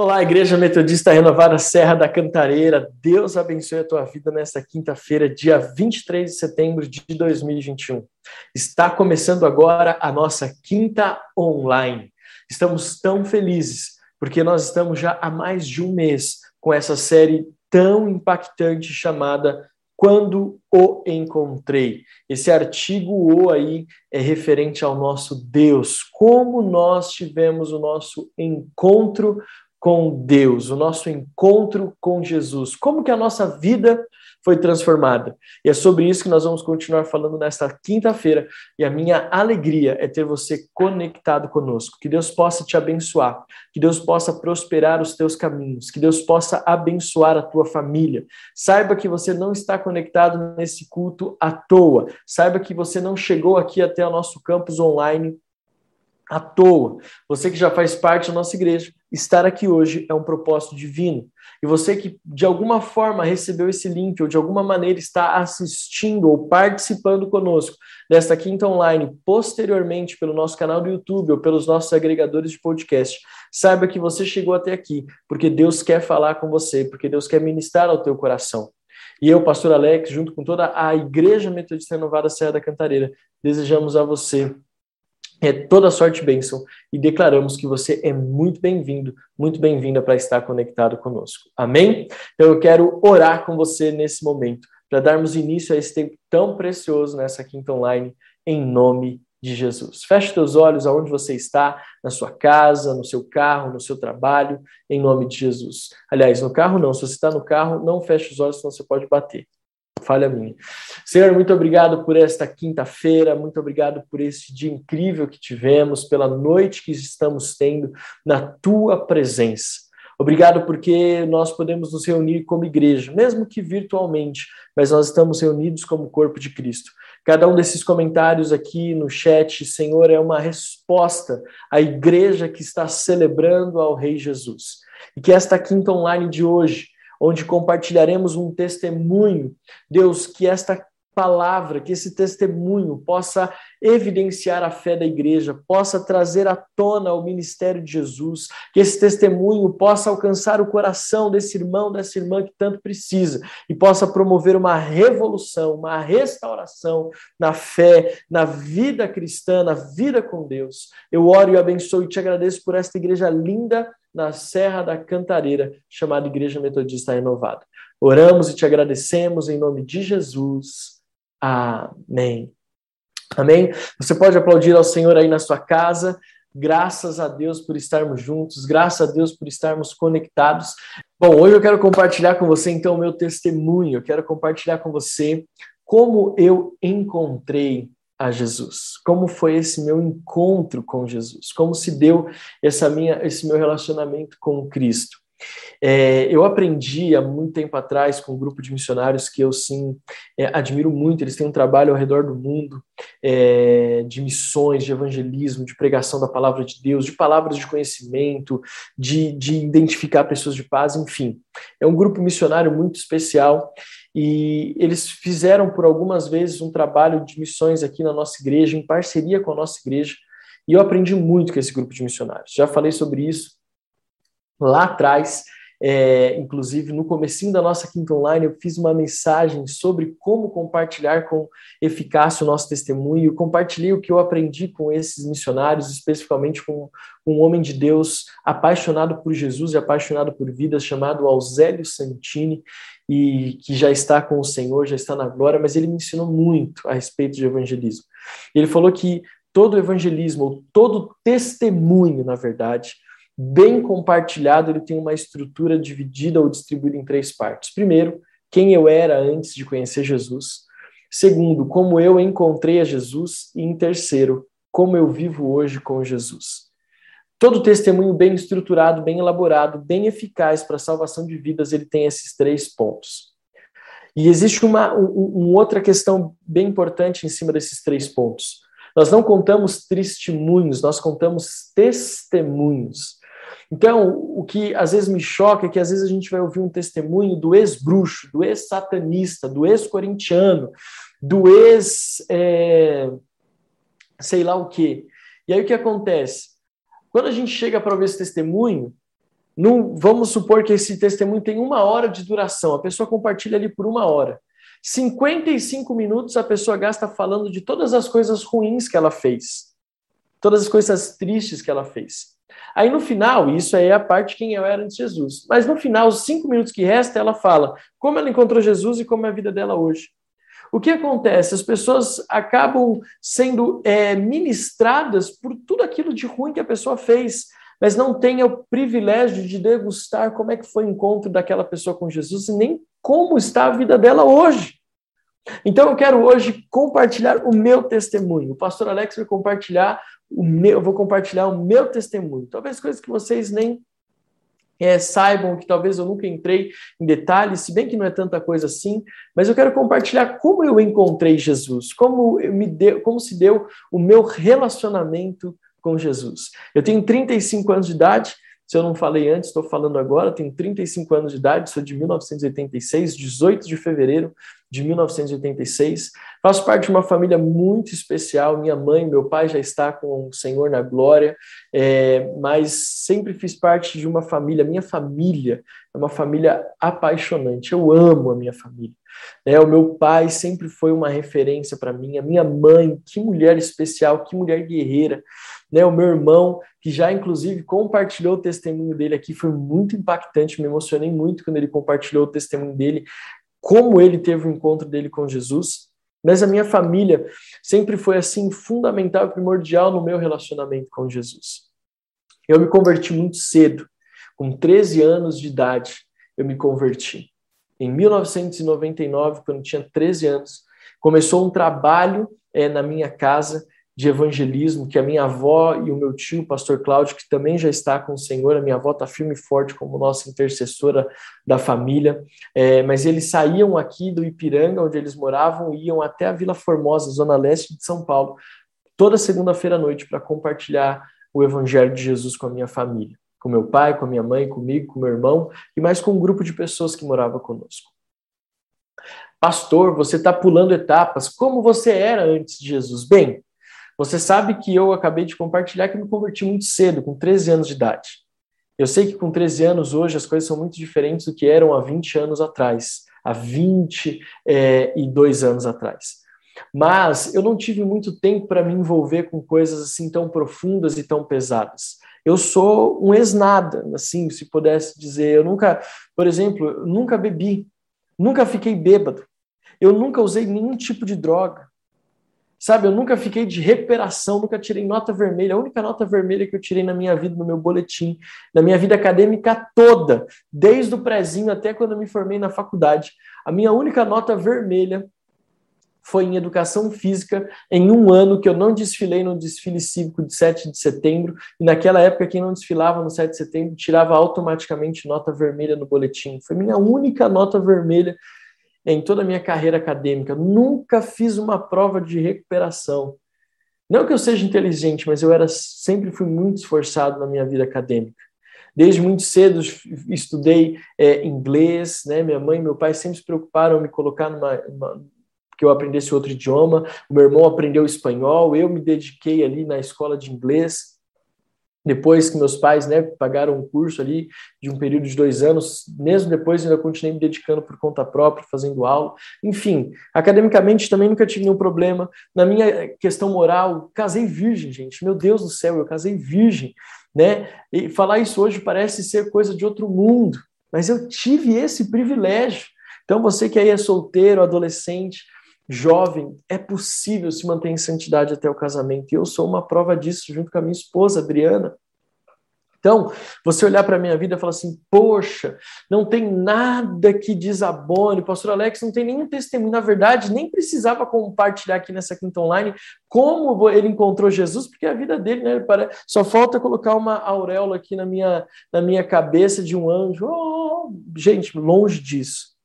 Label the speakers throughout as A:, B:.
A: Olá, Igreja Metodista Renovada Serra da Cantareira. Deus abençoe a tua vida nesta quinta-feira, dia 23 de setembro de 2021. Está começando agora a nossa quinta online. Estamos tão felizes porque nós estamos já há mais de um mês com essa série tão impactante chamada quando o encontrei. Esse artigo O aí é referente ao nosso Deus, como nós tivemos o nosso encontro com Deus, o nosso encontro com Jesus, como que a nossa vida foi transformada. E é sobre isso que nós vamos continuar falando nesta quinta-feira. E a minha alegria é ter você conectado conosco. Que Deus possa te abençoar, que Deus possa prosperar os teus caminhos, que Deus possa abençoar a tua família. Saiba que você não está conectado nesse culto à toa. Saiba que você não chegou aqui até o nosso campus online à toa. Você que já faz parte da nossa igreja, estar aqui hoje é um propósito divino. E você que de alguma forma recebeu esse link ou de alguma maneira está assistindo ou participando conosco desta quinta online, posteriormente pelo nosso canal do YouTube ou pelos nossos agregadores de podcast, saiba que você chegou até aqui porque Deus quer falar com você, porque Deus quer ministrar ao teu coração. E eu, pastor Alex, junto com toda a Igreja Metodista Renovada Serra da Cantareira, desejamos a você é toda sorte e bênção e declaramos que você é muito bem-vindo, muito bem-vinda para estar conectado conosco. Amém? Então eu quero orar com você nesse momento para darmos início a esse tempo tão precioso nessa quinta online em nome de Jesus. Feche teus olhos aonde você está, na sua casa, no seu carro, no seu trabalho, em nome de Jesus. Aliás, no carro não, se você está no carro, não feche os olhos, senão você pode bater falha minha. Senhor, muito obrigado por esta quinta-feira, muito obrigado por este dia incrível que tivemos, pela noite que estamos tendo na tua presença. Obrigado porque nós podemos nos reunir como igreja, mesmo que virtualmente, mas nós estamos reunidos como corpo de Cristo. Cada um desses comentários aqui no chat, Senhor, é uma resposta à igreja que está celebrando ao Rei Jesus. E que esta quinta online de hoje onde compartilharemos um testemunho. Deus, que esta palavra, que esse testemunho possa evidenciar a fé da igreja, possa trazer à tona o ministério de Jesus, que esse testemunho possa alcançar o coração desse irmão, dessa irmã que tanto precisa e possa promover uma revolução, uma restauração na fé, na vida cristã, na vida com Deus. Eu oro e abençoo e te agradeço por esta igreja linda na Serra da Cantareira, chamada Igreja Metodista Renovada. Oramos e te agradecemos em nome de Jesus. Amém. Amém? Você pode aplaudir ao Senhor aí na sua casa. Graças a Deus por estarmos juntos, graças a Deus por estarmos conectados. Bom, hoje eu quero compartilhar com você então o meu testemunho. Eu quero compartilhar com você como eu encontrei a Jesus? Como foi esse meu encontro com Jesus? Como se deu essa minha, esse meu relacionamento com Cristo? É, eu aprendi há muito tempo atrás com um grupo de missionários que eu sim é, admiro muito. Eles têm um trabalho ao redor do mundo é, de missões, de evangelismo, de pregação da palavra de Deus, de palavras de conhecimento, de, de identificar pessoas de paz, enfim. É um grupo missionário muito especial e eles fizeram por algumas vezes um trabalho de missões aqui na nossa igreja, em parceria com a nossa igreja, e eu aprendi muito com esse grupo de missionários. Já falei sobre isso lá atrás, é, inclusive no comecinho da nossa quinta online, eu fiz uma mensagem sobre como compartilhar com eficácia o nosso testemunho. Compartilhei o que eu aprendi com esses missionários, especificamente com um homem de Deus apaixonado por Jesus e apaixonado por vidas, chamado Auzélio Santini e que já está com o Senhor, já está na glória, mas ele me ensinou muito a respeito de evangelismo. Ele falou que todo evangelismo, todo testemunho, na verdade, bem compartilhado, ele tem uma estrutura dividida ou distribuída em três partes. Primeiro, quem eu era antes de conhecer Jesus. Segundo, como eu encontrei a Jesus. E em terceiro, como eu vivo hoje com Jesus. Todo testemunho bem estruturado, bem elaborado, bem eficaz para a salvação de vidas, ele tem esses três pontos. E existe uma um, outra questão bem importante em cima desses três pontos. Nós não contamos testemunhos, nós contamos testemunhos. Então, o que às vezes me choca é que às vezes a gente vai ouvir um testemunho do ex-bruxo, do ex-satanista, do ex-corintiano, do ex. É, sei lá o quê. E aí o que acontece? Quando a gente chega para ver esse testemunho, Não, vamos supor que esse testemunho tem uma hora de duração, a pessoa compartilha ali por uma hora. 55 minutos a pessoa gasta falando de todas as coisas ruins que ela fez, todas as coisas tristes que ela fez. Aí no final, isso aí é a parte quem eu era antes de Jesus. Mas no final, os cinco minutos que resta, ela fala como ela encontrou Jesus e como é a vida dela hoje. O que acontece? As pessoas acabam sendo é, ministradas por tudo aquilo de ruim que a pessoa fez, mas não têm o privilégio de degustar como é que foi o encontro daquela pessoa com Jesus e nem como está a vida dela hoje. Então eu quero hoje compartilhar o meu testemunho. O pastor Alex vai compartilhar o meu, eu vou compartilhar o meu testemunho. Talvez coisas que vocês nem é, saibam, que talvez eu nunca entrei em detalhes, se bem que não é tanta coisa assim, mas eu quero compartilhar como eu encontrei Jesus, como, me como se deu o meu relacionamento com Jesus. Eu tenho 35 anos de idade, se eu não falei antes, estou falando agora, tenho 35 anos de idade, sou de 1986, 18 de fevereiro de 1986. Faço parte de uma família muito especial. Minha mãe, meu pai já está com o Senhor na glória, é, mas sempre fiz parte de uma família. Minha família é uma família apaixonante. Eu amo a minha família. É, o meu pai sempre foi uma referência para mim. A minha mãe, que mulher especial, que mulher guerreira né? O meu irmão, que já inclusive compartilhou o testemunho dele aqui, foi muito impactante, me emocionei muito quando ele compartilhou o testemunho dele, como ele teve o encontro dele com Jesus. Mas a minha família sempre foi assim fundamental primordial no meu relacionamento com Jesus. Eu me converti muito cedo, com 13 anos de idade, eu me converti. Em 1999, quando tinha 13 anos, começou um trabalho é, na minha casa de evangelismo, que a minha avó e o meu tio, o pastor Cláudio, que também já está com o Senhor, a minha avó está firme e forte como nossa intercessora da família, é, mas eles saíam aqui do Ipiranga, onde eles moravam, e iam até a Vila Formosa, zona leste de São Paulo, toda segunda-feira à noite para compartilhar o evangelho de Jesus com a minha família, com meu pai, com a minha mãe, comigo, com meu irmão, e mais com um grupo de pessoas que morava conosco. Pastor, você está pulando etapas. Como você era antes de Jesus? Bem, você sabe que eu acabei de compartilhar que me converti muito cedo, com 13 anos de idade. Eu sei que com 13 anos hoje as coisas são muito diferentes do que eram há 20 anos atrás, há 22 é, anos atrás. Mas eu não tive muito tempo para me envolver com coisas assim tão profundas e tão pesadas. Eu sou um ex-nada, assim, se pudesse dizer. Eu nunca, por exemplo, nunca bebi, nunca fiquei bêbado, eu nunca usei nenhum tipo de droga. Sabe, eu nunca fiquei de recuperação, nunca tirei nota vermelha. A única nota vermelha que eu tirei na minha vida, no meu boletim, na minha vida acadêmica toda, desde o prezinho até quando eu me formei na faculdade, a minha única nota vermelha foi em educação física, em um ano que eu não desfilei no desfile cívico de 7 de setembro, e naquela época quem não desfilava no 7 de setembro tirava automaticamente nota vermelha no boletim. Foi minha única nota vermelha em toda a minha carreira acadêmica. Nunca fiz uma prova de recuperação. Não que eu seja inteligente, mas eu era sempre fui muito esforçado na minha vida acadêmica. Desde muito cedo estudei é, inglês, né? Minha mãe e meu pai sempre se preocuparam em me colocar numa, numa que eu aprendesse outro idioma. O meu irmão aprendeu espanhol. Eu me dediquei ali na escola de inglês depois que meus pais né, pagaram um curso ali de um período de dois anos, mesmo depois ainda continuei me dedicando por conta própria, fazendo aula. Enfim, academicamente também nunca tive nenhum problema. Na minha questão moral, casei virgem, gente. Meu Deus do céu, eu casei virgem. Né? E falar isso hoje parece ser coisa de outro mundo, mas eu tive esse privilégio. Então, você que aí é solteiro, adolescente, jovem, é possível se manter em santidade até o casamento. E eu sou uma prova disso, junto com a minha esposa, Adriana. Então, você olhar para a minha vida e falar assim: poxa, não tem nada que desabone, pastor Alex não tem nenhum testemunho. Na verdade, nem precisava compartilhar aqui nessa quinta online como ele encontrou Jesus, porque a vida dele, né? Só falta colocar uma auréola aqui na minha, na minha cabeça de um anjo. Oh, gente, longe disso.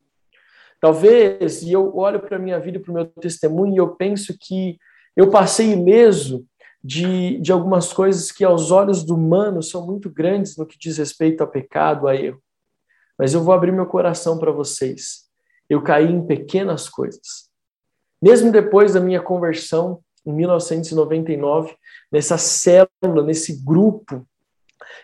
A: Talvez, e eu olho para a minha vida, para o meu testemunho, e eu penso que eu passei ileso de, de algumas coisas que, aos olhos do humano, são muito grandes no que diz respeito a pecado, a erro. Mas eu vou abrir meu coração para vocês. Eu caí em pequenas coisas. Mesmo depois da minha conversão, em 1999, nessa célula, nesse grupo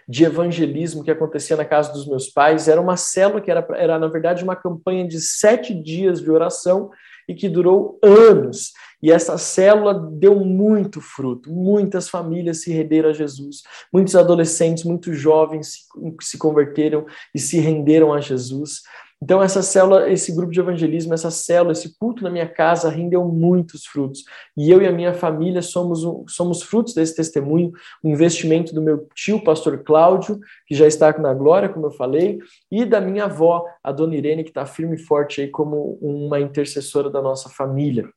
A: de evangelismo que acontecia na casa dos meus pais. Era uma célula que era, era na verdade, uma campanha de sete dias de oração e que durou anos. E essa célula deu muito fruto. Muitas famílias se renderam a Jesus. Muitos adolescentes, muitos jovens se, se converteram e se renderam a Jesus. Então, essa célula, esse grupo de evangelismo, essa célula, esse culto na minha casa rendeu muitos frutos. E eu e a minha família somos, somos frutos desse testemunho, um investimento do meu tio, pastor Cláudio, que já está na glória, como eu falei, e da minha avó, a dona Irene, que está firme e forte aí como uma intercessora da nossa família.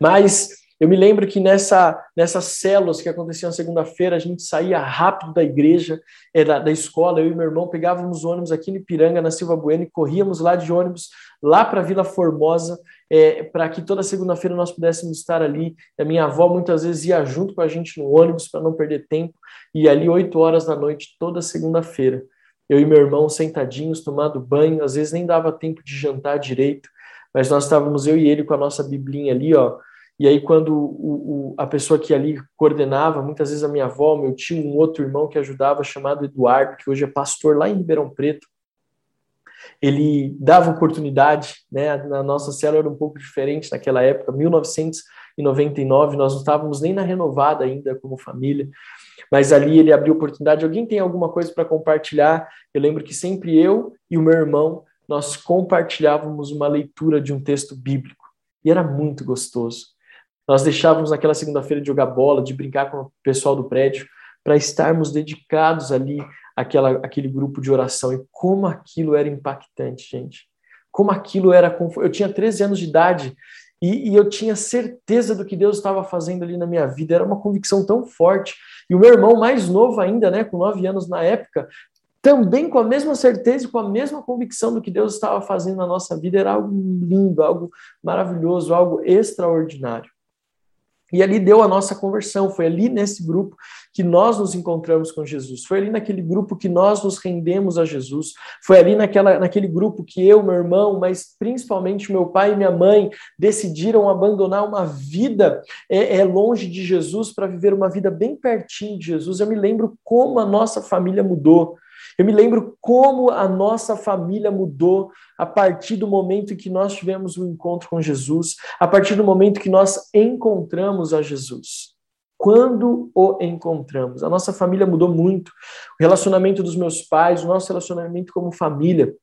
A: Mas eu me lembro que nessa, nessas células que aconteciam segunda-feira, a gente saía rápido da igreja, da, da escola, eu e meu irmão pegávamos ônibus aqui no Ipiranga, na Silva Bueno, e corríamos lá de ônibus, lá para Vila Formosa, é, para que toda segunda-feira nós pudéssemos estar ali. A minha avó muitas vezes ia junto com a gente no ônibus para não perder tempo, e ali oito horas da noite, toda segunda-feira. Eu e meu irmão sentadinhos, tomando banho, às vezes nem dava tempo de jantar direito, mas nós estávamos eu e ele com a nossa biblinha ali, ó, e aí, quando o, o, a pessoa que ali coordenava, muitas vezes a minha avó, meu tio, um outro irmão que ajudava, chamado Eduardo, que hoje é pastor lá em Ribeirão Preto, ele dava oportunidade, né? Na nossa célula era um pouco diferente naquela época, 1999, nós não estávamos nem na renovada ainda como família, mas ali ele abriu oportunidade. Alguém tem alguma coisa para compartilhar? Eu lembro que sempre eu e o meu irmão nós compartilhávamos uma leitura de um texto bíblico e era muito gostoso. Nós deixávamos naquela segunda-feira de jogar bola, de brincar com o pessoal do prédio, para estarmos dedicados ali àquela, àquele grupo de oração. E como aquilo era impactante, gente. Como aquilo era. Eu tinha 13 anos de idade e, e, eu tinha certeza do que Deus estava fazendo ali na minha vida. Era uma convicção tão forte. E o meu irmão, mais novo ainda, né, com 9 anos na época, também com a mesma certeza e com a mesma convicção do que Deus estava fazendo na nossa vida. Era algo lindo, algo maravilhoso, algo extraordinário. E ali deu a nossa conversão, foi ali nesse grupo que nós nos encontramos com Jesus, foi ali naquele grupo que nós nos rendemos a Jesus, foi ali naquela, naquele grupo que eu, meu irmão, mas principalmente meu pai e minha mãe decidiram abandonar uma vida é, é longe de Jesus para viver uma vida bem pertinho de Jesus. Eu me lembro como a nossa família mudou. Eu me lembro como a nossa família mudou a partir do momento em que nós tivemos o um encontro com Jesus, a partir do momento que nós encontramos a Jesus. Quando o encontramos, a nossa família mudou muito. O relacionamento dos meus pais, o nosso relacionamento como família.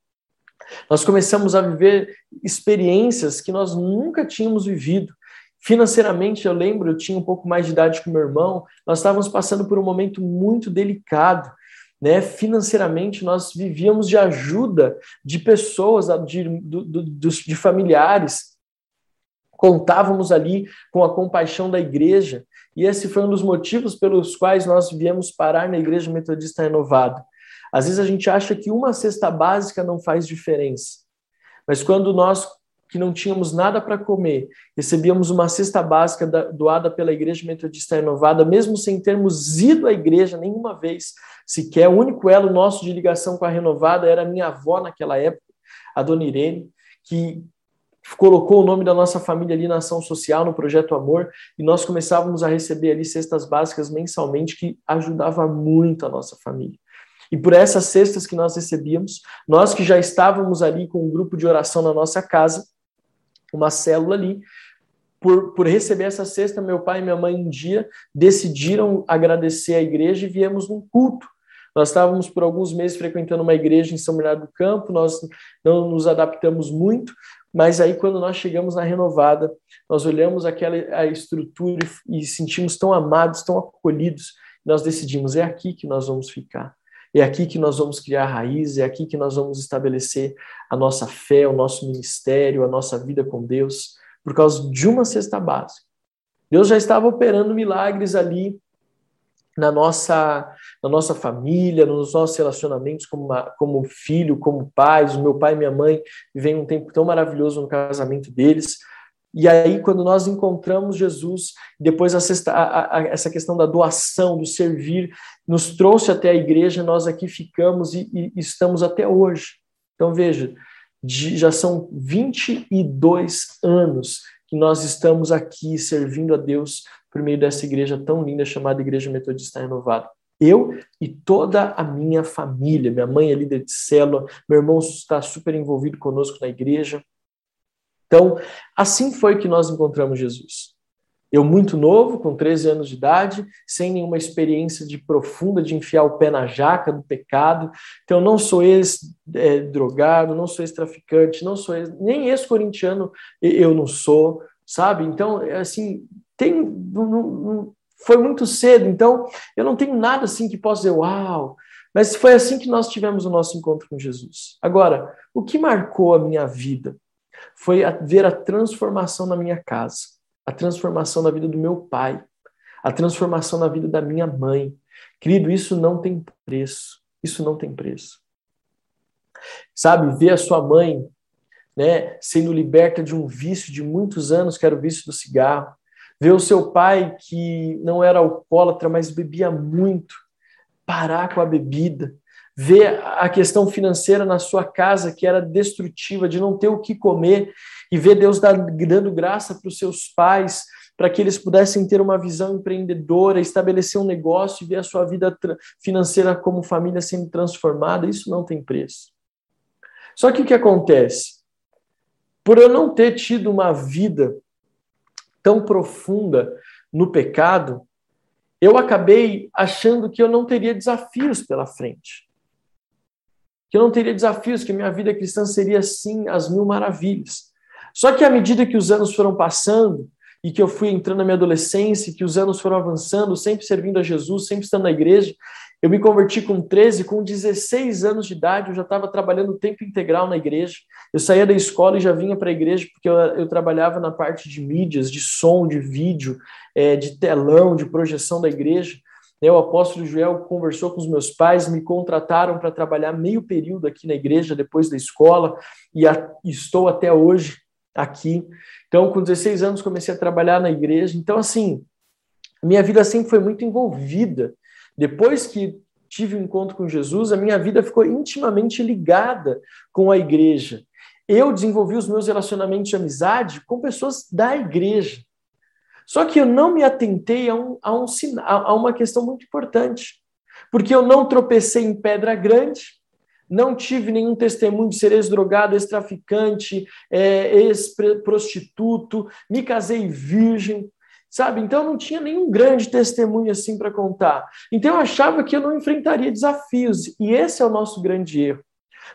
A: Nós começamos a viver experiências que nós nunca tínhamos vivido. Financeiramente, eu lembro, eu tinha um pouco mais de idade que meu irmão, nós estávamos passando por um momento muito delicado né? Financeiramente, nós vivíamos de ajuda de pessoas, de, de, de familiares. Contávamos ali com a compaixão da igreja, e esse foi um dos motivos pelos quais nós viemos parar na Igreja Metodista Renovada. Às vezes a gente acha que uma cesta básica não faz diferença, mas quando nós que não tínhamos nada para comer, recebíamos uma cesta básica doada pela Igreja Metodista Renovada, mesmo sem termos ido à igreja nenhuma vez sequer. O único elo nosso de ligação com a Renovada era minha avó naquela época, a dona Irene, que colocou o nome da nossa família ali na ação social, no Projeto Amor, e nós começávamos a receber ali cestas básicas mensalmente, que ajudava muito a nossa família. E por essas cestas que nós recebíamos, nós que já estávamos ali com um grupo de oração na nossa casa, uma célula ali. Por, por receber essa cesta, meu pai e minha mãe um dia decidiram agradecer à igreja e viemos num culto. Nós estávamos por alguns meses frequentando uma igreja em São Bernardo do Campo, nós não nos adaptamos muito, mas aí quando nós chegamos na renovada, nós olhamos aquela a estrutura e, e sentimos tão amados, tão acolhidos, nós decidimos é aqui que nós vamos ficar. É aqui que nós vamos criar raízes, é aqui que nós vamos estabelecer a nossa fé, o nosso ministério, a nossa vida com Deus, por causa de uma cesta básica. Deus já estava operando milagres ali na nossa, na nossa família, nos nossos relacionamentos como, como filho, como pais. O meu pai e minha mãe vivem um tempo tão maravilhoso no casamento deles. E aí, quando nós encontramos Jesus, depois a, a, a, essa questão da doação, do servir, nos trouxe até a igreja, nós aqui ficamos e, e estamos até hoje. Então, veja, de, já são 22 anos que nós estamos aqui servindo a Deus por meio dessa igreja tão linda chamada Igreja Metodista Renovada. Eu e toda a minha família. Minha mãe é líder de célula, meu irmão está super envolvido conosco na igreja. Então, assim foi que nós encontramos Jesus. Eu, muito novo, com 13 anos de idade, sem nenhuma experiência de profunda de enfiar o pé na jaca do pecado. Então, não sou ex-drogado, não sou ex-traficante, não sou ex, nem ex-corintiano eu não sou, sabe? Então, é assim, tem, não, não, foi muito cedo, então eu não tenho nada assim que possa dizer, uau, mas foi assim que nós tivemos o nosso encontro com Jesus. Agora, o que marcou a minha vida foi ver a transformação na minha casa a transformação na vida do meu pai, a transformação na vida da minha mãe. Querido, isso não tem preço. Isso não tem preço. Sabe, ver a sua mãe né, sendo liberta de um vício de muitos anos, que era o vício do cigarro. Ver o seu pai, que não era alcoólatra, mas bebia muito, parar com a bebida. Ver a questão financeira na sua casa, que era destrutiva, de não ter o que comer, e ver Deus dando graça para os seus pais, para que eles pudessem ter uma visão empreendedora, estabelecer um negócio e ver a sua vida financeira como família sendo transformada, isso não tem preço. Só que o que acontece? Por eu não ter tido uma vida tão profunda no pecado, eu acabei achando que eu não teria desafios pela frente. Que eu não teria desafios, que minha vida cristã seria assim as mil maravilhas. Só que à medida que os anos foram passando e que eu fui entrando na minha adolescência, que os anos foram avançando, sempre servindo a Jesus, sempre estando na igreja, eu me converti com 13, com 16 anos de idade, eu já estava trabalhando tempo integral na igreja. Eu saía da escola e já vinha para a igreja, porque eu, eu, trabalhava na parte de mídias, de som, de vídeo, é, de telão, de projeção da igreja. O apóstolo Joel conversou com os meus pais, me contrataram para trabalhar meio período aqui na igreja, depois da escola, e a, estou até hoje aqui. Então, com 16 anos, comecei a trabalhar na igreja. Então, assim, minha vida sempre foi muito envolvida. Depois que tive um encontro com Jesus, a minha vida ficou intimamente ligada com a igreja. Eu desenvolvi os meus relacionamentos de amizade com pessoas da igreja. Só que eu não me atentei a, um, a, um, a uma questão muito importante. Porque eu não tropecei em pedra grande, não tive nenhum testemunho de ser ex-drogado, ex-traficante, é, ex-prostituto, me casei virgem, sabe? Então não tinha nenhum grande testemunho assim para contar. Então eu achava que eu não enfrentaria desafios, e esse é o nosso grande erro.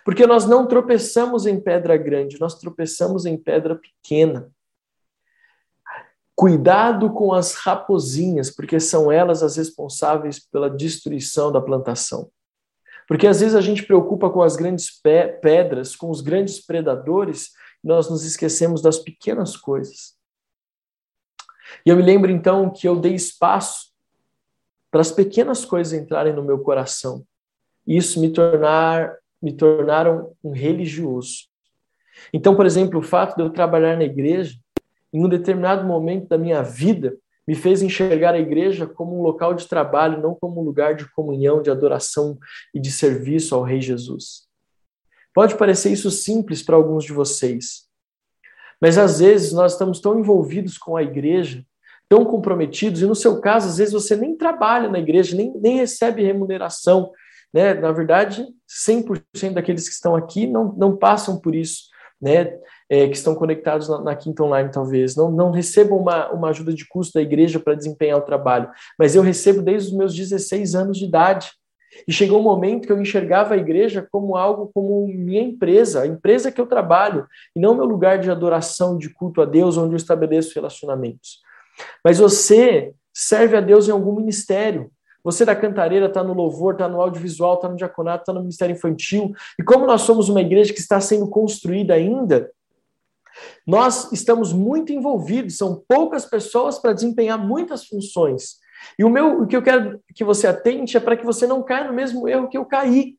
A: Porque nós não tropeçamos em pedra grande, nós tropeçamos em pedra pequena. Cuidado com as raposinhas, porque são elas as responsáveis pela destruição da plantação. Porque às vezes a gente preocupa com as grandes pedras, com os grandes predadores, e nós nos esquecemos das pequenas coisas. E eu me lembro então que eu dei espaço para as pequenas coisas entrarem no meu coração. E isso me tornar me tornaram um religioso. Então, por exemplo, o fato de eu trabalhar na igreja, em um determinado momento da minha vida, me fez enxergar a igreja como um local de trabalho, não como um lugar de comunhão, de adoração e de serviço ao Rei Jesus. Pode parecer isso simples para alguns de vocês, mas às vezes nós estamos tão envolvidos com a igreja, tão comprometidos, e no seu caso, às vezes você nem trabalha na igreja, nem, nem recebe remuneração. Né? Na verdade, 100% daqueles que estão aqui não, não passam por isso. Né? é, que estão conectados na, na, Quinta Online, talvez, não, não recebam uma, uma ajuda de custo da igreja para desempenhar o trabalho, mas eu recebo desde os meus 16 anos de idade. E chegou um momento que eu enxergava a igreja como algo, como minha empresa, a empresa que eu trabalho, e não meu lugar de adoração, de culto a Deus, onde eu estabeleço relacionamentos. Mas você serve a Deus em algum ministério. Você da cantareira está no louvor, está no audiovisual, está no diaconato, está no ministério infantil. E como nós somos uma igreja que está sendo construída ainda, nós estamos muito envolvidos, são poucas pessoas para desempenhar muitas funções. E o meu, o que eu quero que você atente é para que você não caia no mesmo erro que eu caí.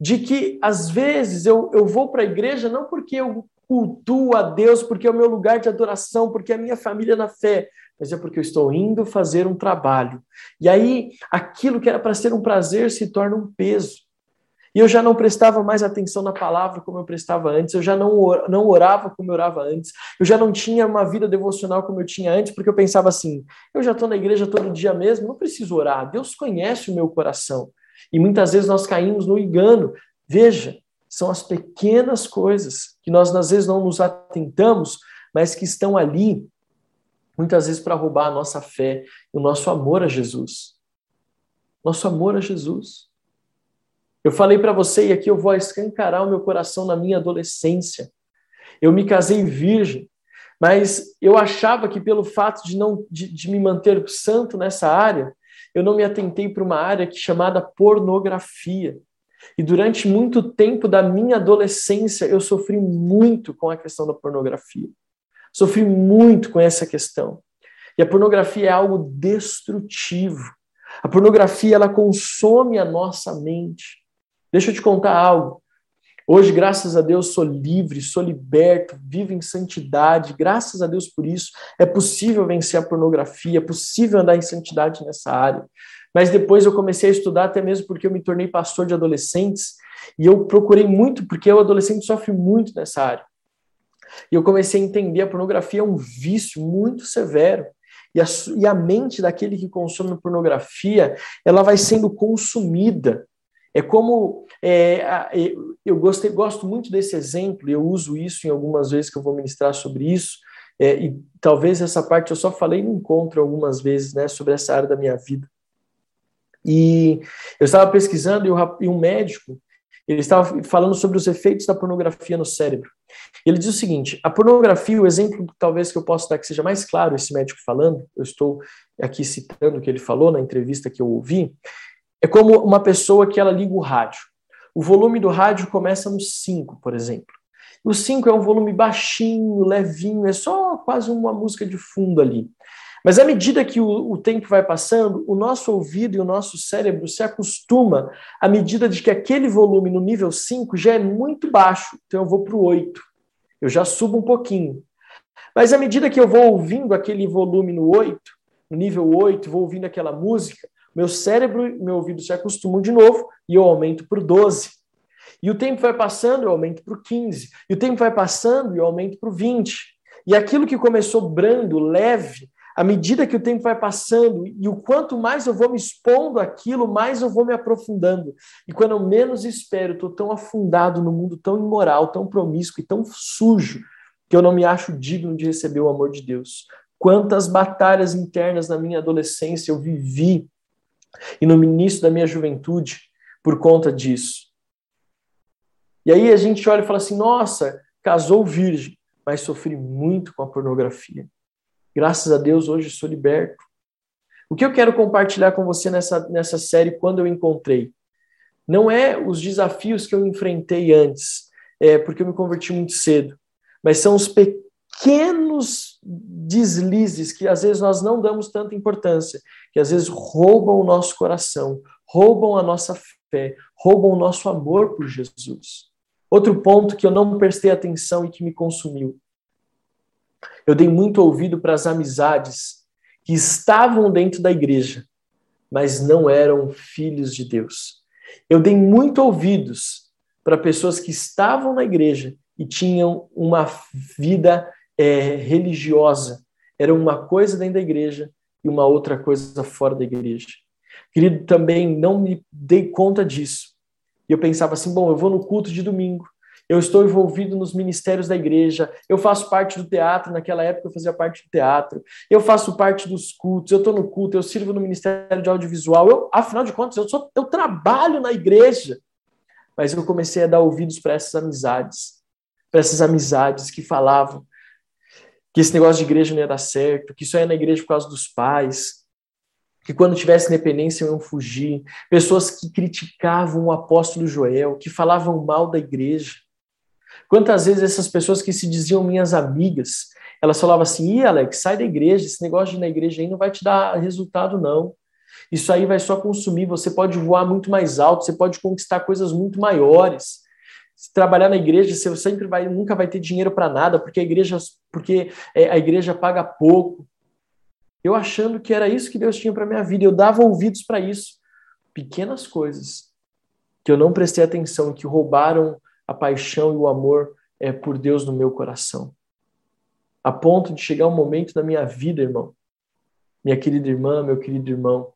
A: De que, às vezes, eu, eu vou para a igreja não porque eu cultuo a Deus, porque é o meu lugar de adoração, porque é a minha família na fé, mas é porque eu estou indo fazer um trabalho. E aí, aquilo que era para ser um prazer se torna um peso. E eu já não prestava mais atenção na palavra como eu prestava antes, eu já não, não orava como eu orava antes, eu já não tinha uma vida devocional como eu tinha antes, porque eu pensava assim: eu já estou na igreja todo dia mesmo, não preciso orar, Deus conhece o meu coração. E muitas vezes nós caímos no engano. Veja, são as pequenas coisas que nós às vezes não nos atentamos, mas que estão ali, muitas vezes para roubar a nossa fé e o nosso amor a Jesus. Nosso amor a Jesus. Eu falei para você, e aqui eu vou escancarar o meu coração na minha adolescência. Eu me casei virgem, mas eu achava que pelo fato de não de, de me manter santo nessa área, eu não me atentei para uma área que chamada pornografia. E durante muito tempo da minha adolescência, eu sofri muito com a questão da pornografia. Sofri muito com essa questão. E a pornografia é algo destrutivo. A pornografia ela consome a nossa mente. Deixa eu te contar algo. Hoje, graças a Deus, sou livre, sou liberto, vivo em santidade. Graças a Deus por isso. É possível vencer a pornografia, é possível andar em santidade nessa área. Mas depois eu comecei a estudar, até mesmo porque eu me tornei pastor de adolescentes, e eu procurei muito, porque o adolescente sofre muito nessa área. E eu comecei a entender a pornografia é um vício muito severo. E a, e a mente daquele que consome pornografia, ela vai sendo consumida é como é, eu gostei, gosto muito desse exemplo, eu uso isso em algumas vezes que eu vou ministrar sobre isso, é, e talvez essa parte eu só falei no encontro algumas vezes, né, sobre essa área da minha vida. E eu estava pesquisando e, e um médico ele estava falando sobre os efeitos da pornografia no cérebro. Ele diz o seguinte: a pornografia, o exemplo talvez que eu possa dar que seja mais claro, esse médico falando, eu estou aqui citando o que ele falou na entrevista que eu ouvi, é como uma pessoa que ela liga o rádio. O volume do rádio começa no 5, por exemplo. O 5 é um volume baixinho, levinho, é só quase uma música de fundo ali. Mas à medida que o, o, tempo vai passando, o nosso ouvido e o nosso cérebro se acostuma à medida de que aquele volume no nível 5 já é muito baixo, então eu vou para o 8. Eu já subo um pouquinho. Mas à medida que eu vou ouvindo aquele volume no 8, no nível 8, vou ouvindo aquela música, meu cérebro e meu ouvido se acostumam de novo e eu aumento para 12. E o tempo vai passando, eu aumento para 15. E o tempo vai passando e eu aumento para 20. E aquilo que começou brando, leve, à medida que o tempo vai passando e o quanto mais eu vou me expondo àquilo, mais eu vou me aprofundando. E quando eu menos espero, estou tão afundado no mundo tão imoral, tão promíscuo e tão sujo, que eu não me acho digno de receber o amor de Deus. Quantas batalhas internas na minha adolescência eu vivi e no início da minha juventude por conta disso. E aí a gente olha e fala assim: nossa, casou virgem, mas sofri muito com a pornografia. Graças a Deus hoje sou liberto. O que eu quero compartilhar com você nessa, nessa série quando eu encontrei? Não é os desafios que eu enfrentei antes, é porque eu me converti muito cedo, mas são os pequenos deslizes que às vezes nós não damos tanta importância, que às vezes roubam o nosso coração, roubam a nossa fé, roubam o nosso amor por Jesus. Outro ponto que eu não prestei atenção e que me consumiu. Eu dei muito ouvido para as amizades que estavam dentro da igreja, mas não eram filhos de Deus. Eu dei muito ouvidos para pessoas que estavam na igreja e tinham uma vida é, religiosa. Era uma coisa dentro da igreja e uma outra coisa fora da igreja. Querido, também não me dei conta disso. E eu pensava assim: bom, eu vou no culto de domingo, eu estou envolvido nos ministérios da igreja, eu faço parte do teatro, naquela época eu fazia parte do teatro, eu faço parte dos cultos, eu estou no culto, eu sirvo no ministério de audiovisual, eu, afinal de contas, eu, sou, eu trabalho na igreja. Mas eu comecei a dar ouvidos para essas amizades, para essas amizades que falavam que esse negócio de igreja não ia dar certo, que só ia na igreja por causa dos pais, que quando tivesse independência iam fugir, pessoas que criticavam o apóstolo Joel, que falavam mal da igreja. Quantas vezes essas pessoas que se diziam minhas amigas, elas falavam assim: ih, Alex, sai da igreja, esse negócio de ir na igreja aí não vai te dar resultado, não. Isso aí vai só consumir, você pode voar muito mais alto, você pode conquistar coisas muito maiores se trabalhar na igreja, você sempre vai, nunca vai ter dinheiro para nada, porque a igreja, porque é, a igreja paga pouco. Eu achando que era isso que Deus tinha para minha vida, eu dava ouvidos para isso, pequenas coisas que eu não prestei atenção, que roubaram a paixão e o amor é, por Deus no meu coração. A ponto de chegar um momento na minha vida, irmão, minha querida irmã, meu querido irmão,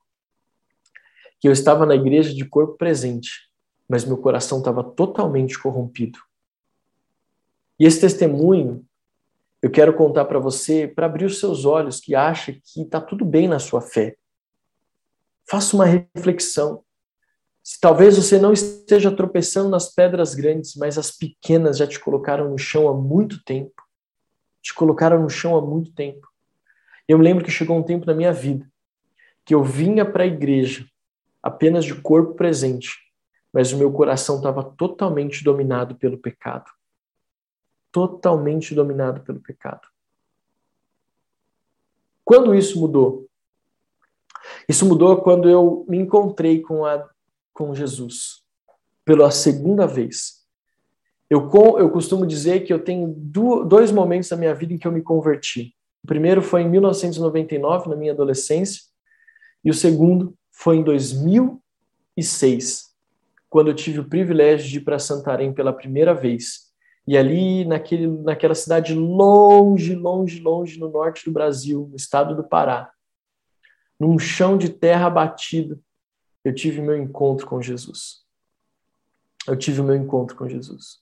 A: que eu estava na igreja de corpo presente, mas meu coração estava totalmente corrompido. E esse testemunho eu quero contar para você para abrir os seus olhos que acha que está tudo bem na sua fé. Faça uma reflexão. Talvez você não esteja tropeçando nas pedras grandes, mas as pequenas já te colocaram no chão há muito tempo. Te colocaram no chão há muito tempo. Eu me lembro que chegou um tempo na minha vida que eu vinha para a igreja apenas de corpo presente, mas o meu coração estava totalmente dominado pelo pecado totalmente dominado pelo pecado. Quando isso mudou? Isso mudou quando eu me encontrei com, a, com Jesus pela segunda vez. Eu, eu costumo dizer que eu tenho dois momentos da minha vida em que eu me converti. O primeiro foi em 1999, na minha adolescência, e o segundo foi em 2006, quando eu tive o privilégio de ir para Santarém pela primeira vez e ali, naquele, naquela cidade longe, longe, longe no norte do Brasil, no estado do Pará, num chão de terra batida, eu tive meu encontro com Jesus. Eu tive o meu encontro com Jesus.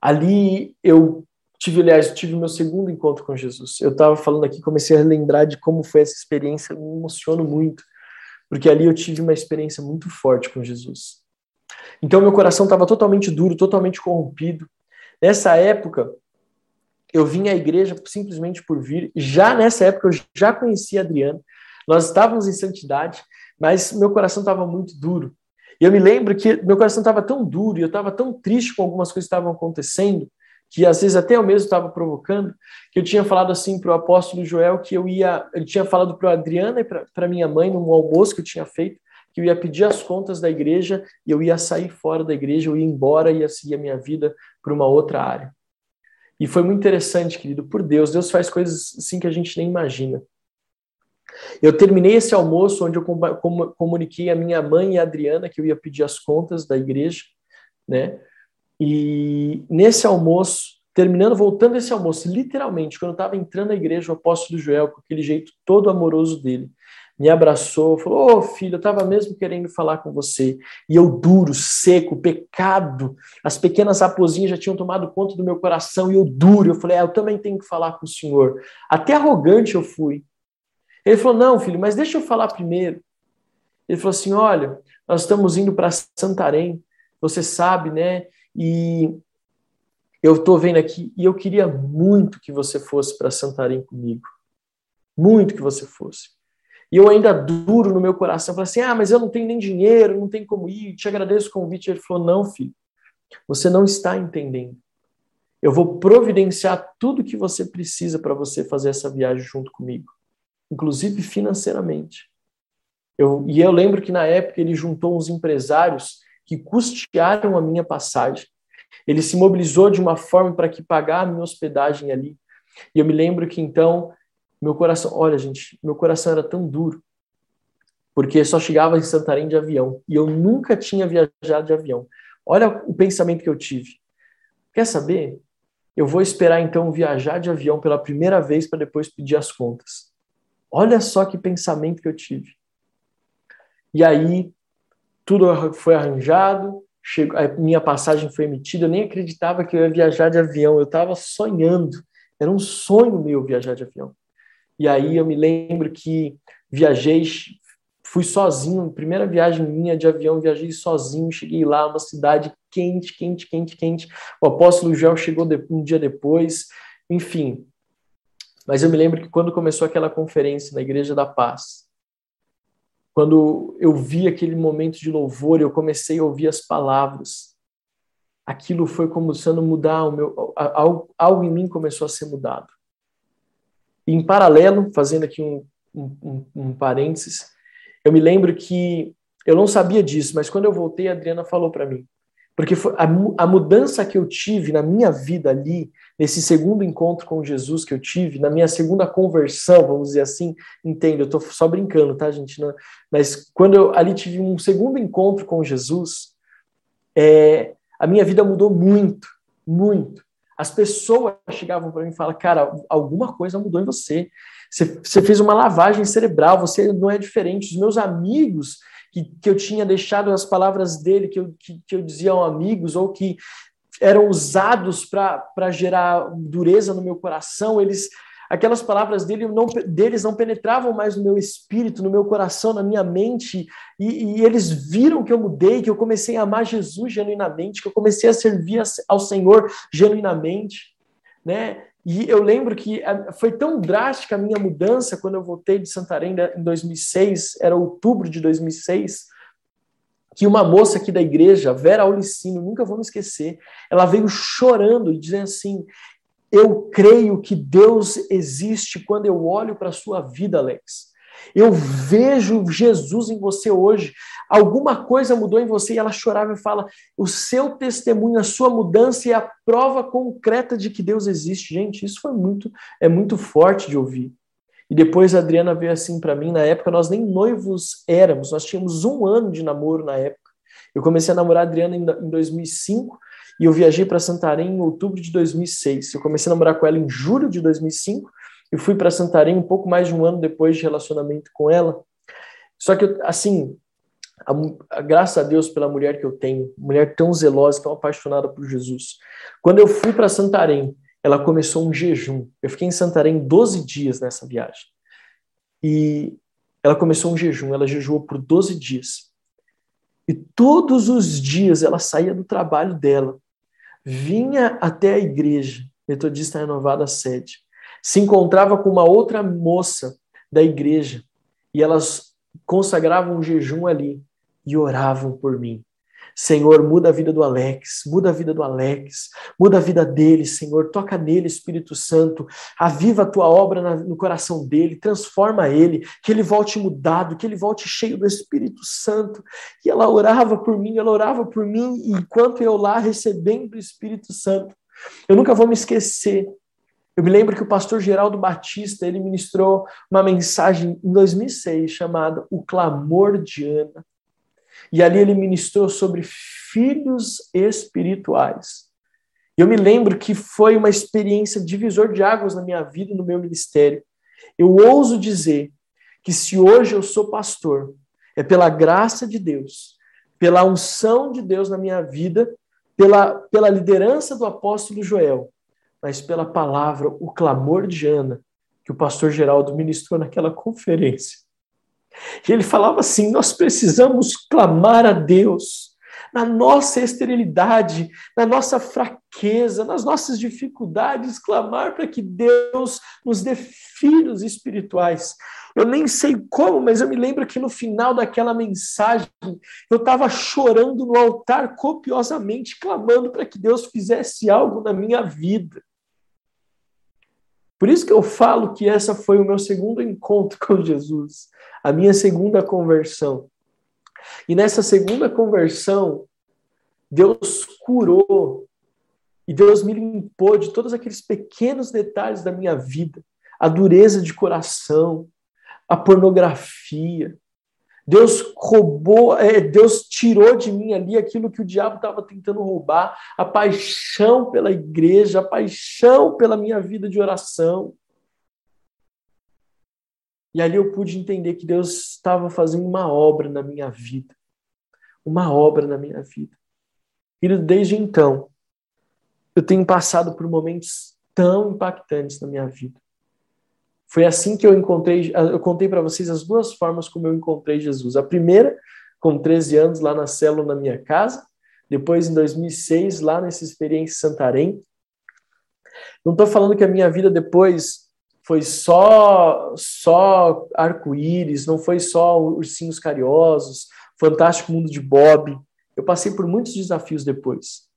A: Ali eu tive, aliás, eu tive meu segundo encontro com Jesus. Eu estava falando aqui, comecei a lembrar de como foi essa experiência, me emociono muito, porque ali eu tive uma experiência muito forte com Jesus. Então meu coração estava totalmente duro, totalmente corrompido. Nessa época, eu vim à igreja simplesmente por vir. Já nessa época eu já conhecia a Adriana. Nós estávamos em santidade, mas meu coração estava muito duro. E eu me lembro que meu coração estava tão duro e eu estava tão triste com algumas coisas que estavam acontecendo, que às vezes até eu mesmo estava provocando, que eu tinha falado assim para o apóstolo Joel que eu ia, ele tinha falado para a Adriana e para minha mãe num almoço que eu tinha feito, que eu ia pedir as contas da igreja e eu ia sair fora da igreja, eu ia embora e ia seguir a minha vida para uma outra área. E foi muito interessante, querido, por Deus, Deus faz coisas assim que a gente nem imagina. Eu terminei esse almoço onde eu comuniquei a minha mãe e a Adriana que eu ia pedir as contas da igreja, né? E nesse almoço, terminando, voltando esse almoço, literalmente, quando eu estava entrando na igreja, o apóstolo Joel, com aquele jeito todo amoroso dele, me abraçou, falou: Ô oh, filho, eu estava mesmo querendo falar com você. E eu, duro, seco, pecado, as pequenas raposinhas já tinham tomado conta do meu coração e eu, duro, eu falei: é, eu também tenho que falar com o senhor. Até arrogante eu fui. Ele falou: não, filho, mas deixa eu falar primeiro. Ele falou assim: olha, nós estamos indo para Santarém, você sabe, né? E eu estou vendo aqui, e eu queria muito que você fosse para Santarém comigo. Muito que você fosse. E eu ainda duro no meu coração, falei assim: ah, mas eu não tenho nem dinheiro, não tenho como ir, te agradeço o convite. Ele falou: não, filho, você não está entendendo. Eu vou providenciar tudo que você precisa para você fazer essa viagem junto comigo, inclusive financeiramente. Eu, e eu lembro que na época ele juntou uns empresários que custearam a minha passagem. Ele se mobilizou de uma forma para que pagar a minha hospedagem ali. E eu me lembro que então meu coração, olha, gente, meu coração era tão duro, porque só chegava em Santarém de avião e eu nunca tinha viajado de avião. Olha o pensamento que eu tive. Quer saber? Eu vou esperar então viajar de avião pela primeira vez para depois pedir as contas. Olha só que pensamento que eu tive. E aí tudo foi arranjado, chegou, a minha passagem foi emitida, eu nem acreditava que eu ia viajar de avião, eu estava sonhando. Era um sonho meu viajar de avião. E aí eu me lembro que viajei, fui sozinho, primeira viagem minha de avião, viajei sozinho, cheguei lá, uma cidade quente, quente, quente, quente. O apóstolo Joel chegou um dia depois, enfim. Mas eu me lembro que quando começou aquela conferência na Igreja da Paz, quando eu vi aquele momento de louvor, eu comecei a ouvir as palavras. Aquilo foi começando a mudar, o meu, algo, algo em mim começou a ser mudado. Em paralelo, fazendo aqui um, um, um parênteses, eu me lembro que eu não sabia disso, mas quando eu voltei, a Adriana falou para mim: Porque a, a mudança que eu tive na minha vida ali, nesse segundo encontro com Jesus que eu tive, na minha segunda conversão, vamos dizer assim, entendo, eu estou só brincando, tá, gente? Não, mas quando eu ali tive um segundo encontro com Jesus, é, a minha vida mudou muito, muito. As pessoas chegavam para mim e falavam, cara, alguma coisa mudou em você. você. Você fez uma lavagem cerebral, você não é diferente. Os meus amigos que, que eu tinha deixado as palavras dele, que eu, que, que eu dizia aos amigos, ou que eram usados para gerar dureza no meu coração, eles aquelas palavras dele não, deles não penetravam mais no meu espírito, no meu coração, na minha mente, e, e, eles viram que eu mudei, que eu comecei a amar Jesus genuinamente, que eu comecei a servir ao Senhor genuinamente, né? E eu lembro que eh, foi tão drástica a minha mudança quando eu voltei de Santarém em 2006, era outubro de 2006, que uma moça aqui da igreja, Vera Aulicino, nunca vou me esquecer, ela veio chorando e dizendo assim: Eu creio que Deus existe quando eu olho para a sua vida, Alex. Eu vejo Jesus em você hoje. Alguma coisa mudou em você e ela chorava e fala: o seu testemunho, a sua mudança é a prova concreta de que Deus existe. Gente, isso foi muito, é muito forte de ouvir. E depois a Adriana veio assim para mim. Na época nós nem noivos éramos, nós tínhamos um ano de namoro na época. Eu comecei a namorar a Adriana em 2005 e eu viajei para Santarém em outubro de 2006. Eu comecei a namorar com ela em julho de 2005 e fui para Santarém um pouco mais de um ano depois de relacionamento com ela. Só que, assim, a, a, graças a Deus pela mulher que eu tenho, mulher tão zelosa, tão apaixonada por Jesus. Quando eu fui para Santarém, ela começou um jejum. Eu fiquei em Santarém 12 dias nessa viagem. E ela começou um jejum, ela jejuou por 12 dias. E todos os dias ela saía do trabalho dela, vinha até a igreja, Metodista Renovada Sede, se encontrava com uma outra moça da igreja e elas consagravam um jejum ali e oravam por mim. Senhor, muda a vida do Alex, muda a vida do Alex, muda a vida dele, Senhor, toca nele, Espírito Santo, aviva a tua obra no coração dele, transforma ele, que ele volte mudado, que ele volte cheio do Espírito Santo. E ela orava por mim, ela orava por mim, enquanto eu lá recebendo o Espírito Santo. Eu nunca vou me esquecer eu me lembro que o pastor Geraldo Batista, ele ministrou uma mensagem em 2006 chamada O Clamor de Ana. E ali ele ministrou sobre filhos espirituais. Eu me lembro que foi uma experiência divisor de águas na minha vida e no meu ministério. Eu ouso dizer que se hoje eu sou pastor, é pela graça de Deus, pela unção de Deus na minha vida, pela, pela liderança do apóstolo Joel, mas pela palavra, o clamor de Ana, que o pastor Geraldo ministrou naquela conferência. E ele falava assim: nós precisamos clamar a Deus na nossa esterilidade, na nossa fraqueza, nas nossas dificuldades, clamar para que Deus nos dê filhos espirituais. Eu nem sei como, mas eu me lembro que no final daquela mensagem eu estava chorando no altar copiosamente, clamando para que Deus fizesse algo na minha vida. Por isso que eu falo que essa foi o meu segundo encontro com Jesus, a minha segunda conversão. E nessa segunda conversão, Deus curou e Deus me limpou de todos aqueles pequenos detalhes da minha vida, a dureza de coração, a pornografia, Deus roubou, é, Deus tirou de mim ali aquilo que o diabo estava tentando roubar, a paixão pela igreja, a paixão pela minha vida de oração. E ali eu pude entender que Deus estava fazendo uma obra na minha vida. Uma obra na minha vida. E desde então, eu tenho passado por momentos tão impactantes na minha vida. Foi assim que eu encontrei, eu contei para vocês as duas formas como eu encontrei Jesus. A primeira, com 13 anos, lá na célula na minha casa. Depois, em 2006, lá nessa experiência em Santarém. Não estou falando que a minha vida depois foi só só arco-íris, não foi só ursinhos carinhosos, fantástico mundo de Bob. Eu passei por muitos desafios depois.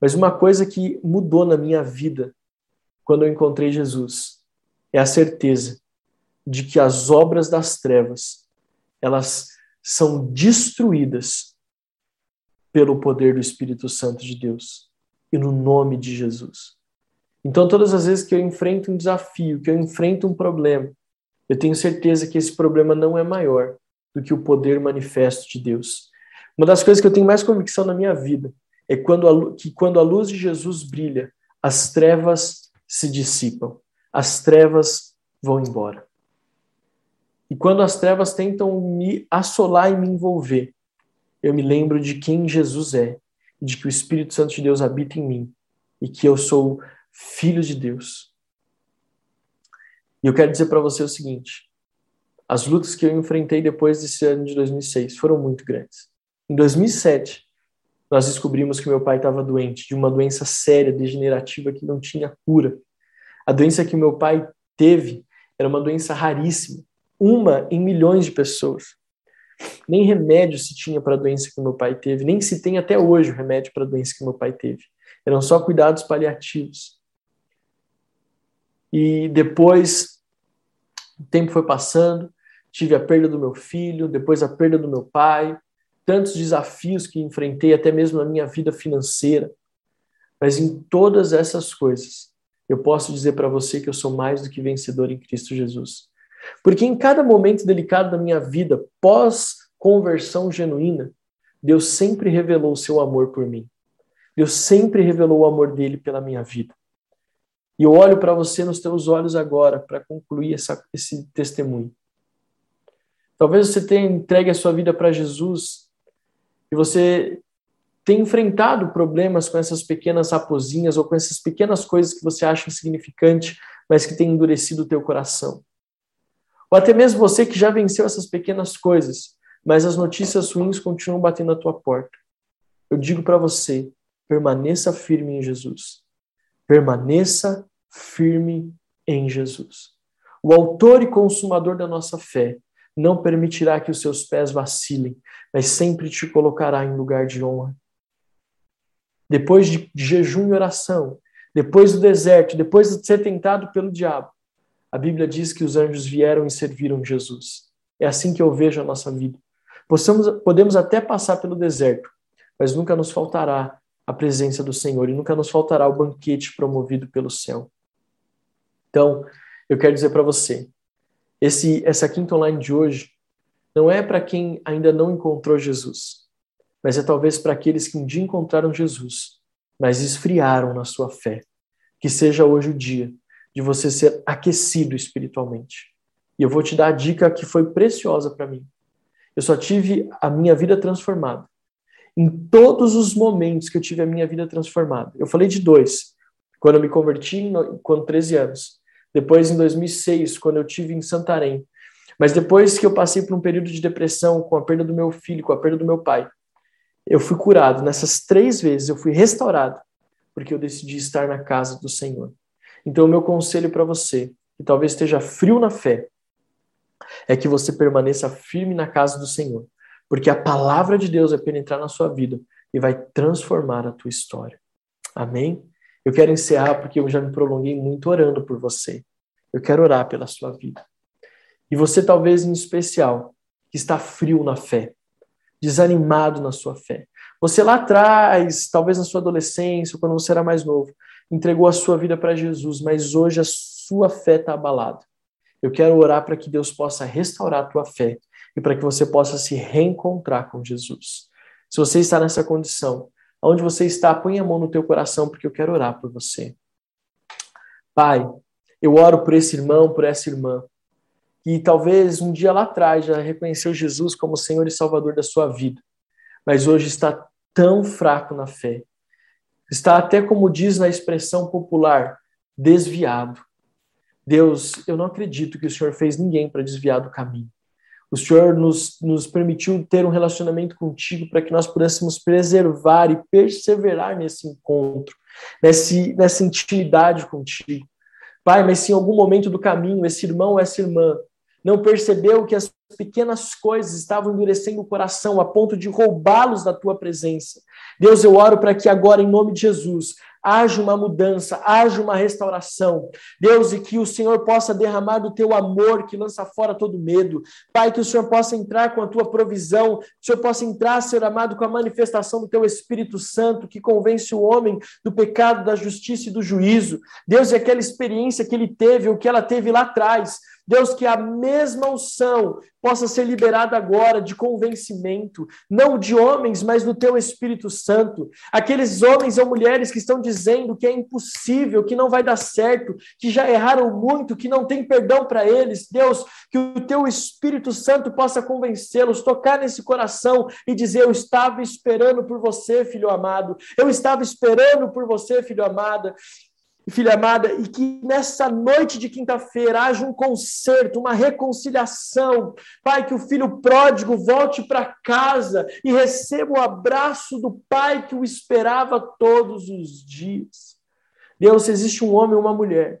A: Mas uma coisa que mudou na minha vida quando eu encontrei Jesus é a certeza de que as obras das trevas elas são destruídas pelo poder do Espírito Santo de Deus e no nome de Jesus. Então, todas as vezes que eu enfrento um desafio, que eu enfrento um problema, eu tenho certeza que esse problema não é maior do que o poder manifesto de Deus. Uma das coisas que eu tenho mais convicção na minha vida é quando a, que quando a luz de Jesus brilha, as trevas se dissipam, as trevas vão embora. E quando as trevas tentam me assolar e me envolver, eu me lembro de quem Jesus é, de que o Espírito Santo de Deus habita em mim e que eu sou filho de Deus. E eu quero dizer para você o seguinte: as lutas que eu enfrentei depois desse ano de 2006 foram muito grandes. Em 2007, nós descobrimos que meu pai estava doente de uma doença séria, degenerativa que não tinha cura. A doença que meu pai teve era uma doença raríssima, uma em milhões de pessoas. Nem remédio se tinha para a doença que meu pai teve, nem se tem até hoje o remédio para a doença que meu pai teve. Eram só cuidados paliativos. E depois, o tempo foi passando, tive a perda do meu filho, depois a perda do meu pai, tantos desafios que enfrentei, até mesmo na minha vida financeira. Mas em todas essas coisas, eu posso dizer para você que eu sou mais do que vencedor em Cristo Jesus. Porque em cada momento delicado da minha vida, pós-conversão genuína, Deus sempre revelou o seu amor por mim. Deus sempre revelou o amor dele pela minha vida. E eu olho para você nos teus olhos agora para concluir essa, esse testemunho. Talvez você tenha entregue a sua vida para Jesus e você tem enfrentado problemas com essas pequenas raposinhas ou com essas pequenas coisas que você acha insignificante, mas que tem endurecido o teu coração. Ou até mesmo você que já venceu essas pequenas coisas, mas as notícias ruins continuam batendo na tua porta. Eu digo para você, permaneça firme em Jesus. Permaneça firme em Jesus. O autor e consumador da nossa fé não permitirá que os seus pés vacilem, mas sempre te colocará em lugar de honra. Depois de jejum e oração, depois do deserto, depois de ser tentado pelo diabo, a Bíblia diz que os anjos vieram e serviram Jesus. É assim que eu vejo a nossa vida. Possamos, podemos até passar pelo deserto, mas nunca nos faltará a presença do Senhor e nunca nos faltará o banquete promovido pelo céu. Então, eu quero dizer para você, esse, essa quinta online de hoje não é para quem ainda não encontrou Jesus, mas é talvez para aqueles que um dia encontraram Jesus, mas esfriaram na sua fé. Que seja hoje o dia de você ser aquecido espiritualmente. E eu vou te dar a dica que foi preciosa para mim. Eu só tive a minha vida transformada. Em todos os momentos que eu tive a minha vida transformada. Eu falei de dois. Quando eu me converti, com 13 anos. Depois, em 2006, quando eu tive em Santarém. Mas depois que eu passei por um período de depressão, com a perda do meu filho, com a perda do meu pai, eu fui curado. Nessas três vezes, eu fui restaurado, porque eu decidi estar na casa do Senhor. Então, meu conselho para você, que talvez esteja frio na fé, é que você permaneça firme na casa do Senhor, porque a palavra de Deus vai penetrar na sua vida e vai transformar a tua história. Amém? Eu quero encerrar porque eu já me prolonguei muito orando por você. Eu quero orar pela sua vida. E você, talvez em especial, que está frio na fé, desanimado na sua fé. Você lá atrás, talvez na sua adolescência, quando você era mais novo, entregou a sua vida para Jesus, mas hoje a sua fé está abalada. Eu quero orar para que Deus possa restaurar a tua fé e para que você possa se reencontrar com Jesus. Se você está nessa condição, Onde você está, põe a mão no teu coração, porque eu quero orar por você. Pai, eu oro por esse irmão, por essa irmã, que talvez um dia lá atrás já reconheceu Jesus como Senhor e Salvador da sua vida, mas hoje está tão fraco na fé. Está até, como diz na expressão popular, desviado. Deus, eu não acredito que o Senhor fez ninguém para desviar do caminho. O Senhor nos, nos permitiu ter um relacionamento contigo para que nós pudéssemos preservar e perseverar nesse encontro, nesse, nessa intimidade contigo. Pai, mas se em algum momento do caminho esse irmão ou essa irmã não percebeu que as pequenas coisas estavam endurecendo o coração a ponto de roubá-los da tua presença. Deus, eu oro para que agora, em nome de Jesus, haja uma mudança, haja uma restauração. Deus, e que o Senhor possa derramar do teu amor que lança fora todo medo. Pai, que o Senhor possa entrar com a tua provisão, que o Senhor possa entrar, Senhor amado, com a manifestação do teu Espírito Santo, que convence o homem do pecado, da justiça e do juízo. Deus, e aquela experiência que ele teve, o que ela teve lá atrás, Deus, que a mesma unção possa ser liberada agora de convencimento, não de homens, mas do teu Espírito Santo. Aqueles homens ou mulheres que estão dizendo que é impossível, que não vai dar certo, que já erraram muito, que não tem perdão para eles. Deus, que o teu Espírito Santo possa convencê-los, tocar nesse coração e dizer: Eu estava esperando por você, filho amado. Eu estava esperando por você, filho amada filha amada, e que nessa noite de quinta-feira haja um conserto, uma reconciliação. Pai, que o filho pródigo volte para casa e receba o abraço do pai que o esperava todos os dias. Deus, existe um homem ou uma mulher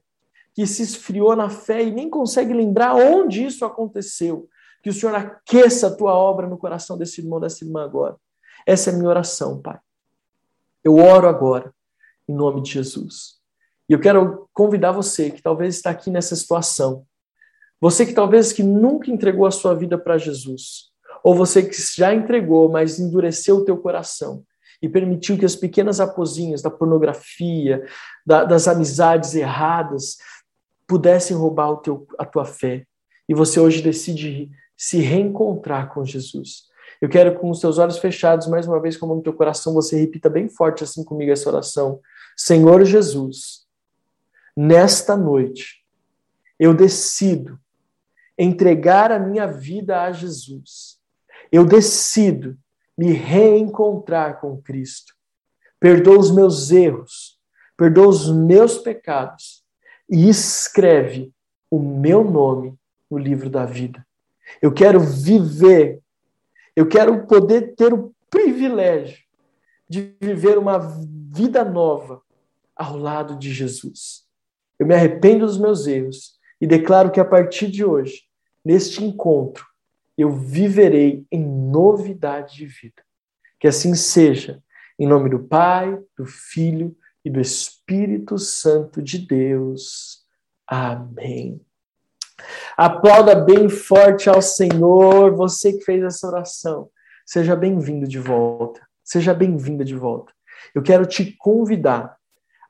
A: que se esfriou na fé e nem consegue lembrar onde isso aconteceu. Que o Senhor aqueça a tua obra no coração desse irmão, dessa irmã agora. Essa é a minha oração, Pai. Eu oro agora, em nome de Jesus. E eu quero convidar você que talvez está aqui nessa situação, você que talvez que nunca entregou a sua vida para Jesus, ou você que já entregou, mas endureceu o teu coração e permitiu que as pequenas aposinhas da pornografia, da, das amizades erradas, pudessem roubar o teu, a tua fé. E você hoje decide se reencontrar com Jesus. Eu quero, com os teus olhos fechados, mais uma vez, como no teu coração, você repita bem forte assim comigo essa oração. Senhor Jesus, nesta noite, eu decido entregar a minha vida a Jesus. Eu decido me reencontrar com Cristo. Perdoa os meus erros, perdoa os meus pecados e escreve o meu nome no livro da vida. Eu quero viver, eu quero poder ter o privilégio de viver uma vida nova ao lado de Jesus. Eu me arrependo dos meus erros e declaro que a partir de hoje, neste encontro, eu viverei em novidade de vida. Que assim seja, em nome do Pai, do Filho e do Espírito Santo de Deus. Amém. Aplauda bem forte ao Senhor, você que fez essa oração. Seja bem-vindo de volta. Seja bem-vinda de volta. Eu quero te convidar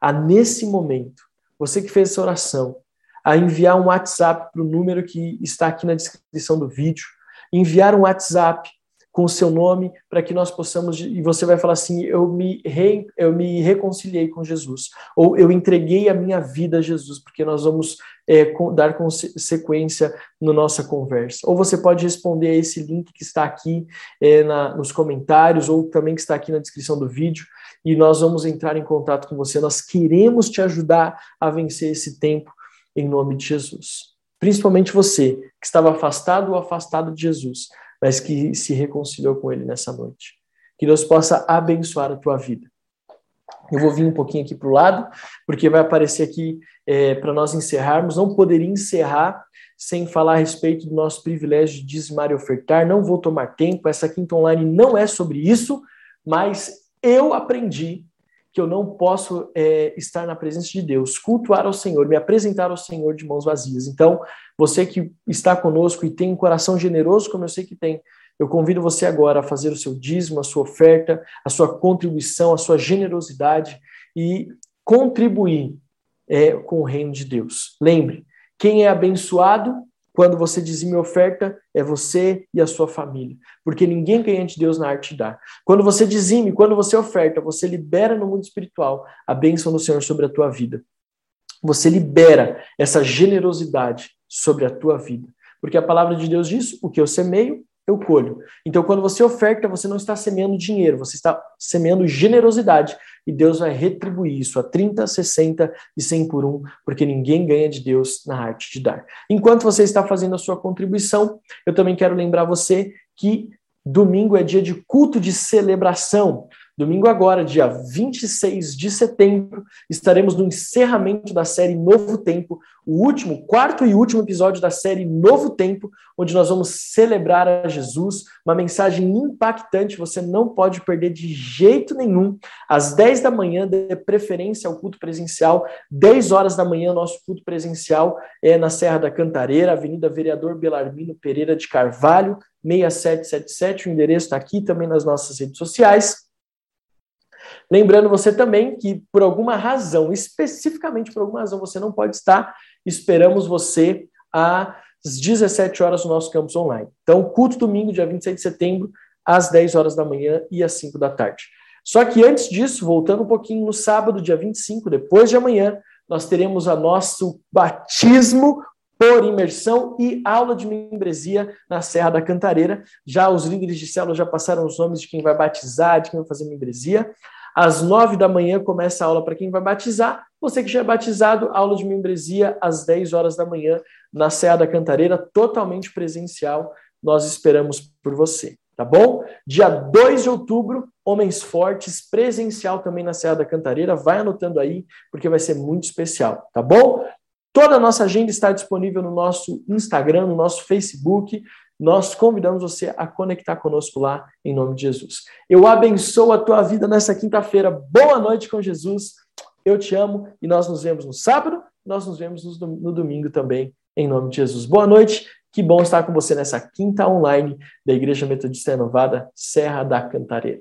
A: a, nesse momento, você que fez essa oração, a enviar um WhatsApp para o número que está aqui na descrição do vídeo, enviar um WhatsApp com o seu nome para que nós possamos e você vai falar assim eu me re, eu me reconciliei com Jesus ou eu entreguei a minha vida a Jesus porque nós vamos é, dar sequência na nossa conversa ou você pode responder a esse link que está aqui é, na, nos comentários ou também que está aqui na descrição do vídeo e nós vamos entrar em contato com você. Nós queremos te ajudar a vencer esse tempo em nome de Jesus. Principalmente você que estava afastado ou afastado de Jesus, mas que se reconciliou com Ele nessa noite. Que Deus possa abençoar a tua vida. Eu vou vir um pouquinho aqui para o lado, porque vai aparecer aqui é, para nós encerrarmos. Não poderia encerrar sem falar a respeito do nosso privilégio de dizimar e ofertar. Não vou tomar tempo, essa quinta online não é sobre isso, mas eu aprendi que eu não posso é, estar na presença de Deus, cultuar ao Senhor, me apresentar ao Senhor de mãos vazias. Então, você que está conosco e tem um coração generoso, como eu sei que tem, eu convido você agora a fazer o seu dízimo, a sua oferta, a sua contribuição, a sua generosidade e contribuir é, com o reino de Deus. Lembre, quem é abençoado quando você dizima oferta, é você e a sua família. Porque ninguém ganha de Deus na arte dar. Quando você dizime, quando você oferta, você libera no mundo espiritual a bênção do Senhor sobre a tua vida. Você libera essa generosidade sobre a tua vida. Porque a palavra de Deus diz: o que eu semeio, eu colho. Então, quando você oferta, você não está semeando dinheiro, você está semeando generosidade. E Deus vai retribuir isso a 30, 60 e 100 por um, porque ninguém ganha de Deus na arte de dar. Enquanto você está fazendo a sua contribuição, eu também quero lembrar você que domingo é dia de culto de celebração. Domingo agora, dia 26 de setembro, estaremos no encerramento da série Novo Tempo, o último, quarto e último episódio da série Novo Tempo, onde nós vamos celebrar a Jesus, uma mensagem impactante, você não pode perder de jeito nenhum. Às 10 da manhã, de preferência ao culto presencial, 10 horas da manhã, nosso culto presencial é na Serra da Cantareira, Avenida Vereador Belarmino Pereira de Carvalho, 6777, o endereço está aqui também nas nossas redes sociais. Lembrando você também que, por alguma razão, especificamente por alguma razão, você não pode estar, esperamos você às 17 horas no nosso campus online. Então, culto domingo, dia 26 de setembro, às 10 horas da manhã e às 5 da tarde. Só que antes disso, voltando um pouquinho, no sábado, dia 25, depois de amanhã, nós teremos a nosso batismo por imersão e aula de membresia na Serra da Cantareira. Já os líderes de célula já passaram os nomes de quem vai batizar, de quem vai fazer membresia. Às nove da manhã começa a aula para quem vai batizar. Você que já é batizado, aula de membresia às dez horas da manhã na Serra da Cantareira, totalmente presencial. Nós esperamos por você, tá bom? Dia 2 de outubro, Homens Fortes, presencial também na Serra da Cantareira. Vai anotando aí, porque vai ser muito especial, tá bom? Toda a nossa agenda está disponível no nosso Instagram, no nosso Facebook. Nós convidamos você a conectar conosco lá, em nome de Jesus. Eu abençoo a tua vida nessa quinta-feira. Boa noite com Jesus. Eu te amo e nós nos vemos no sábado, nós nos vemos no domingo também, em nome de Jesus. Boa noite. Que bom estar com você nessa quinta online da Igreja Metodista Renovada, Serra da Cantareira.